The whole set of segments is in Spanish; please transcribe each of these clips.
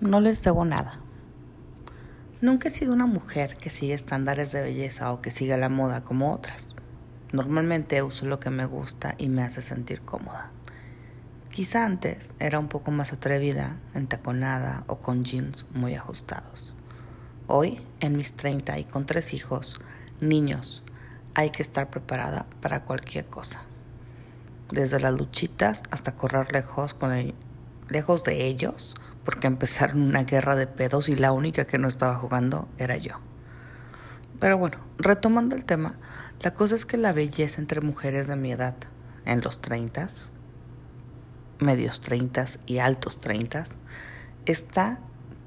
no les debo nada. Nunca he sido una mujer que sigue estándares de belleza o que siga la moda como otras. Normalmente uso lo que me gusta y me hace sentir cómoda. Quizá antes era un poco más atrevida, entaconada o con jeans muy ajustados. Hoy, en mis 30 y con tres hijos, niños, hay que estar preparada para cualquier cosa. Desde las luchitas hasta correr lejos, con lejos de ellos, porque empezaron una guerra de pedos y la única que no estaba jugando era yo. Pero bueno, retomando el tema, la cosa es que la belleza entre mujeres de mi edad, en los 30, medios 30 y altos 30, está,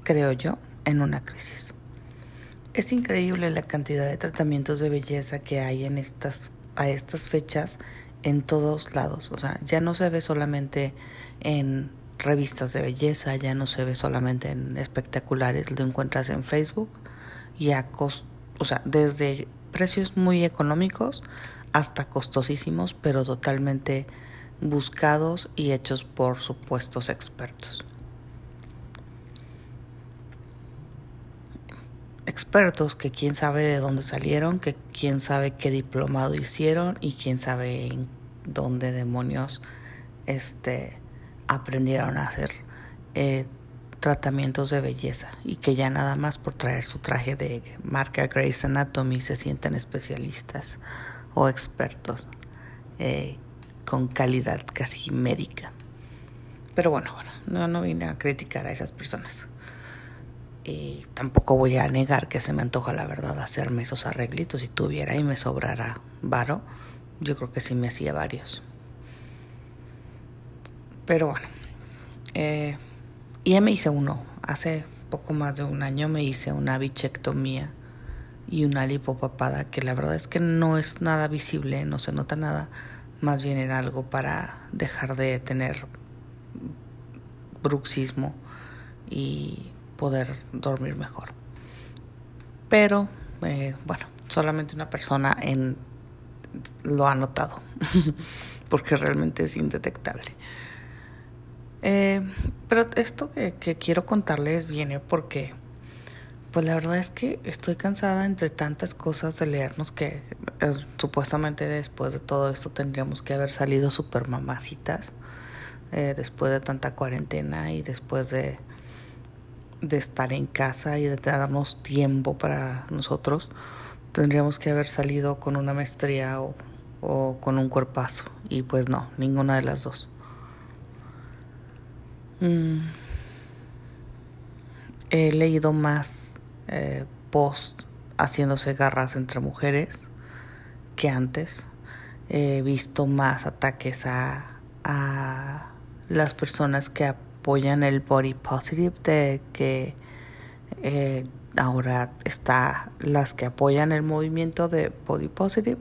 creo yo, en una crisis. Es increíble la cantidad de tratamientos de belleza que hay en estas, a estas fechas en todos lados. O sea, ya no se ve solamente en revistas de belleza, ya no se ve solamente en espectaculares, lo encuentras en Facebook y a cost o sea, desde precios muy económicos hasta costosísimos, pero totalmente buscados y hechos por supuestos expertos. Expertos que quién sabe de dónde salieron, que quién sabe qué diplomado hicieron y quién sabe en dónde demonios este aprendieron a hacer eh, tratamientos de belleza y que ya nada más por traer su traje de marca Grey's Anatomy se sienten especialistas o expertos eh, con calidad casi médica. Pero bueno, bueno, no, no vine a criticar a esas personas. Y tampoco voy a negar que se me antoja la verdad hacerme esos arreglitos. Si tuviera y me sobrara varo, yo creo que sí me hacía varios. Pero bueno, eh, ya me hice uno. Hace poco más de un año me hice una bichectomía y una lipopapada que la verdad es que no es nada visible, no se nota nada. Más bien era algo para dejar de tener bruxismo y poder dormir mejor. Pero, eh, bueno, solamente una persona lo ha notado, porque realmente es indetectable. Eh, pero esto que, quiero contarles viene porque, pues la verdad es que estoy cansada entre tantas cosas de leernos que eh, supuestamente después de todo esto tendríamos que haber salido super mamacitas, eh, después de tanta cuarentena y después de, de estar en casa y de darnos tiempo para nosotros, tendríamos que haber salido con una maestría o, o con un cuerpazo. Y pues no, ninguna de las dos. Mm. He leído más eh, post haciéndose garras entre mujeres que antes. He visto más ataques a, a las personas que apoyan el body positive de que eh, ahora está las que apoyan el movimiento de body positive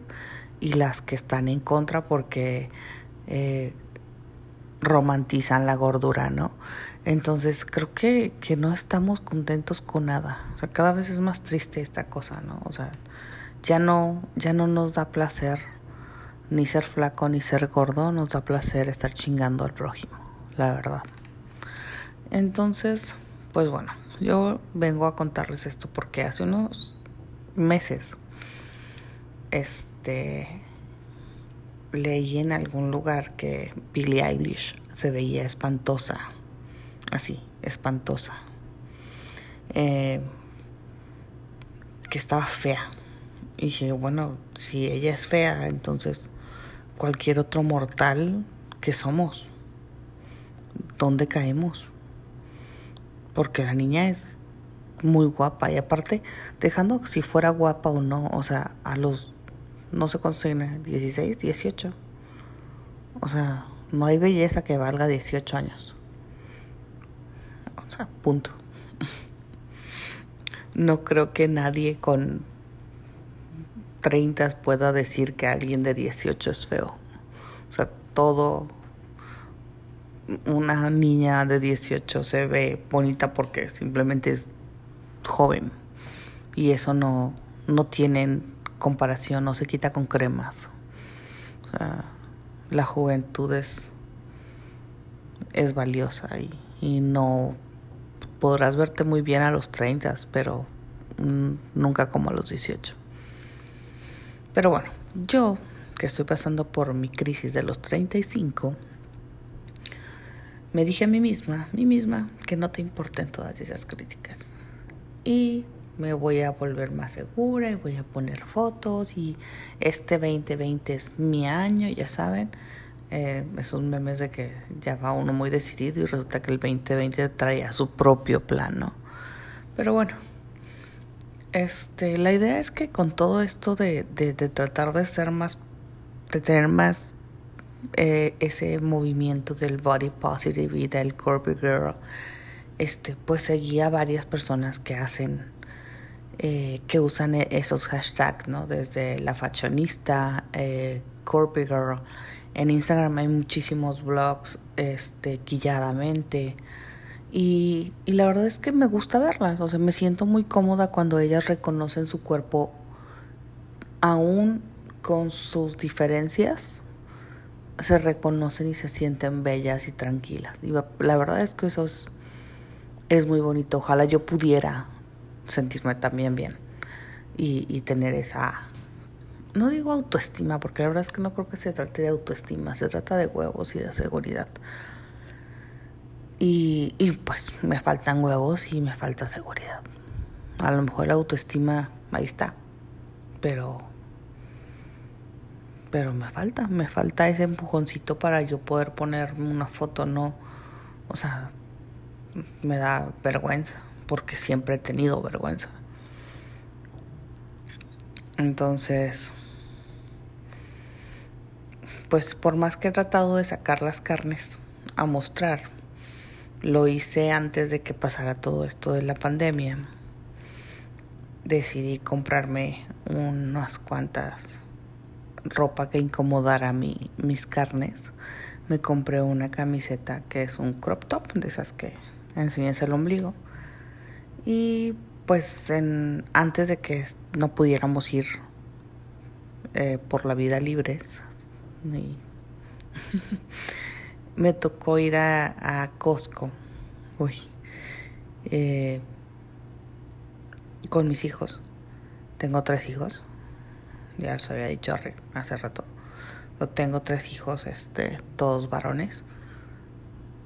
y las que están en contra porque eh, romantizan la gordura, ¿no? Entonces creo que, que no estamos contentos con nada. O sea, cada vez es más triste esta cosa, ¿no? O sea, ya no, ya no nos da placer ni ser flaco ni ser gordo, nos da placer estar chingando al prójimo, la verdad. Entonces, pues bueno, yo vengo a contarles esto porque hace unos meses, este, leí en algún lugar que Billie Eilish se veía espantosa, así, espantosa, eh, que estaba fea. Y dije, bueno, si ella es fea, entonces cualquier otro mortal que somos, ¿dónde caemos? Porque la niña es muy guapa y aparte, dejando si fuera guapa o no, o sea, a los no se consigue 16, 18. O sea, no hay belleza que valga 18 años. O sea, punto. No creo que nadie con 30 pueda decir que alguien de 18 es feo. O sea, todo una niña de 18 se ve bonita porque simplemente es joven y eso no no tienen comparación no se quita con cremas. O sea, la juventud es, es valiosa y, y no podrás verte muy bien a los 30, pero mm, nunca como a los 18. Pero bueno, yo que estoy pasando por mi crisis de los 35, me dije a mí misma, a mí misma, que no te importen todas esas críticas. Y me voy a volver más segura y voy a poner fotos y este 2020 es mi año, ya saben. Eh, esos memes de que ya va uno muy decidido y resulta que el 2020 trae su propio plan, ¿no? Pero bueno, este, la idea es que con todo esto de, de, tratar de ser más, de tener más eh, ese movimiento del body positive y del corporate girl, este, pues seguía varias personas que hacen, eh, que usan e-, esos hashtags, ¿no? Desde la fashionista, eh, girl. En Instagram hay muchísimos blogs, este, quilladamente. Y, y la verdad es que me gusta verlas, o sea, me siento muy cómoda cuando ellas reconocen su cuerpo aún con sus diferencias se reconocen y se sienten bellas y tranquilas. Y la verdad es que eso es, es muy bonito. Ojalá yo pudiera sentirme también bien y, tener esa, no digo autoestima, porque la verdad es que no creo que se trate de autoestima, se trata de huevos y de seguridad. Y, y pues me faltan huevos y me falta seguridad. A lo mejor la autoestima ahí está, pero pero me falta, me falta ese empujoncito para yo poder ponerme una foto, no, o sea, me da vergüenza, porque siempre he tenido vergüenza. Entonces, pues por más que he tratado de sacar las carnes a mostrar, lo hice antes de que pasara todo esto de la pandemia. Decidí comprarme unas cuantas ropa que incomodara mi, mis carnes, me compré una camiseta que es un crop top, de esas que enseñas el ombligo. Y pues en, antes de que no pudiéramos ir eh, por la vida libres, me tocó ir a, a Costco, uy, eh, con mis hijos. Tengo tres hijos ya les había dicho hace rato. Tengo tres hijos, este, todos varones.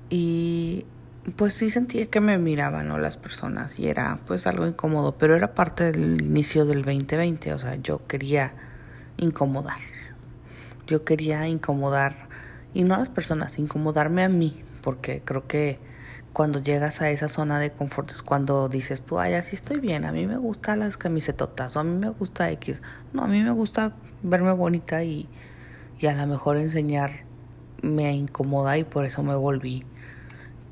Y pues sí sentía que me miraban ¿no? las personas y era pues algo incómodo, pero era parte del inicio del 2020, o sea, yo quería incomodar. Yo quería incomodar, y no a las personas, incomodarme a mí, porque creo que cuando llegas a esa zona de confort es cuando dices tú, ay, así estoy bien, a mí me gustan las camisetotas, o a mí me gusta X. No, a mí me gusta verme bonita y, y a lo mejor enseñar me incomoda y por eso me volví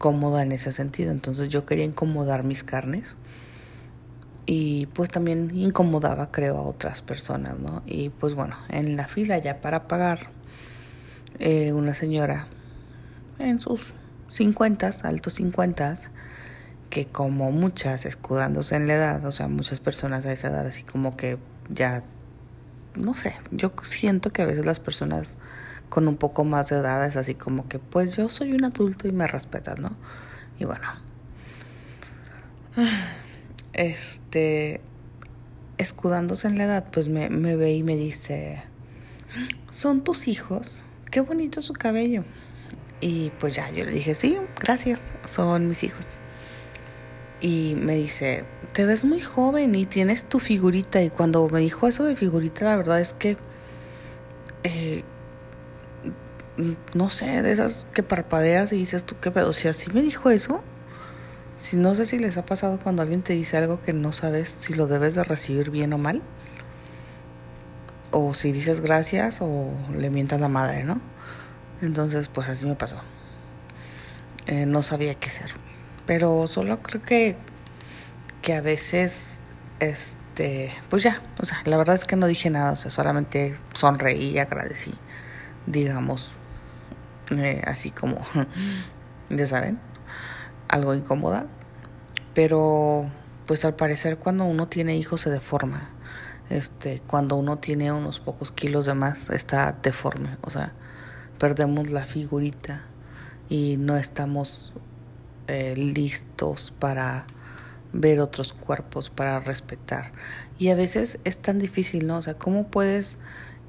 cómoda en ese sentido. Entonces yo quería incomodar mis carnes y pues también incomodaba creo a otras personas, ¿no? Y pues bueno, en la fila ya para pagar, eh, una señora en sus 50, altos 50, que como muchas escudándose en la edad, o sea, muchas personas a esa edad así como que ya, no sé, yo siento que a veces las personas con un poco más de edad es así como que pues yo soy un adulto y me respetas, ¿no? Y bueno, este, escudándose en la edad, pues me, me ve y me dice, son tus hijos, qué bonito su cabello. Y pues ya, yo le dije, sí, gracias, son mis hijos. Y me dice, te ves muy joven y tienes tu figurita. Y cuando me dijo eso de figurita, la verdad es que, eh, no sé, de esas que parpadeas y dices tú qué pedo. Si así me dijo eso, si no sé si les ha pasado cuando alguien te dice algo que no sabes si lo debes de recibir bien o mal. O si dices gracias o le mientas la madre, ¿no? Entonces, pues así me pasó. Eh, no sabía qué hacer. Pero solo creo que, que a veces, este, pues ya, o sea, la verdad es que no dije nada, o sea, solamente sonreí y agradecí, digamos, así como, ya saben, algo incómoda. Pero, pues al parecer cuando uno tiene hijos se deforma. Este, cuando uno tiene unos pocos kilos de más está deforme, o sea, perdemos la figurita y no estamos eh, listos para ver otros cuerpos, para respetar. Y a veces es tan difícil, ¿no? O sea, ¿cómo puedes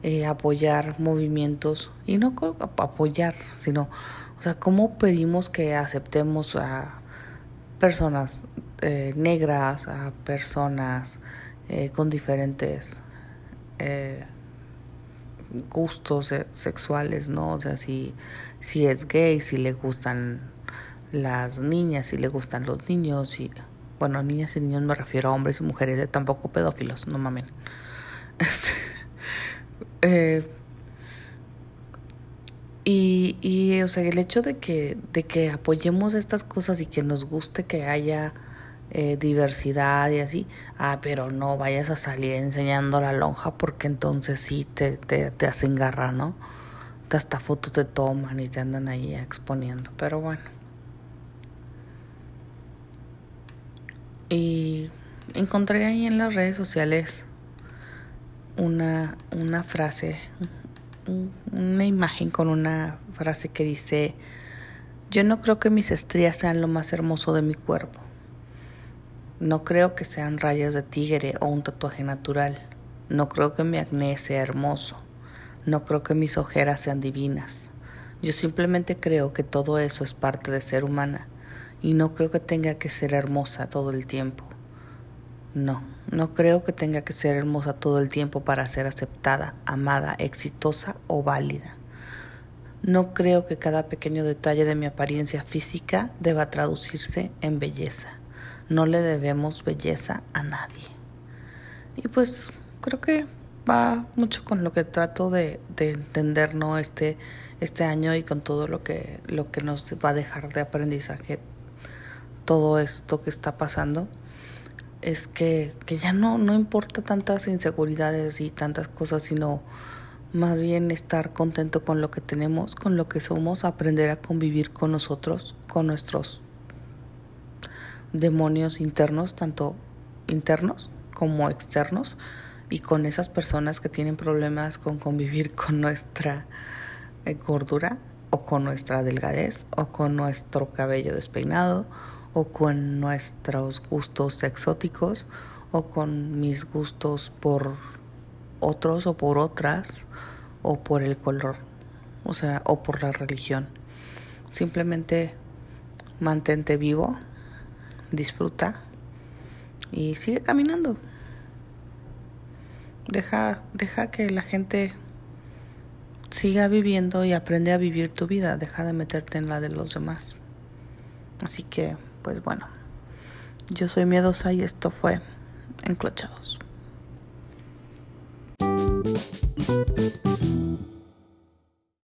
eh, apoyar movimientos? Y no apoyar, sino, o sea, ¿cómo pedimos que aceptemos a personas eh, negras, a personas eh, con diferentes gustos sexuales, ¿no? O sea, si, si es gay, si le gustan las niñas, si le gustan los niños, y bueno, niñas y niños me refiero a hombres y mujeres, tampoco pedófilos, no mamen. Este, eh, y, y, o sea, el hecho de que, de que apoyemos estas cosas y que nos guste que haya eh, diversidad y así, ah, pero no vayas a salir enseñando la lonja porque entonces sí te, te, te hacen garra, ¿no? Hasta fotos te toman y te andan ahí exponiendo, pero bueno. Y encontré ahí en las redes sociales una, una frase, una imagen con una frase que dice, yo no creo que mis estrías sean lo más hermoso de mi cuerpo. No creo que sean rayas de tigre o un tatuaje natural. No creo que mi acné sea hermoso. No creo que mis ojeras sean divinas. Yo simplemente creo que todo eso es parte de ser humana y no creo que tenga que ser hermosa todo el tiempo. No, no creo que tenga que ser hermosa todo el tiempo para ser aceptada, amada, exitosa o válida. No creo que cada pequeño detalle de mi apariencia física deba traducirse en belleza. No le debemos belleza a nadie. Y pues creo que va mucho con lo que trato de, de entender ¿no? este, este año y con todo lo que, lo que nos va a dejar de aprendizaje todo esto que está pasando es que, que ya no, no importa tantas inseguridades y tantas cosas, sino más bien estar contento con lo que tenemos, con lo que somos, aprender a convivir con nosotros, con nuestros demonios internos, tanto internos como externos, y con esas personas que tienen problemas con convivir con nuestra eh, gordura o con nuestra delgadez o con nuestro cabello despeinado o con nuestros gustos exóticos o con mis gustos por otros o por otras o por el color, o sea, o por la religión. Simplemente mantente vivo, disfruta y sigue caminando. Deja, deja que la gente siga viviendo y aprende a vivir tu vida, deja de meterte en la de los demás. Así que pues bueno, yo soy miedosa y esto fue Enclochados.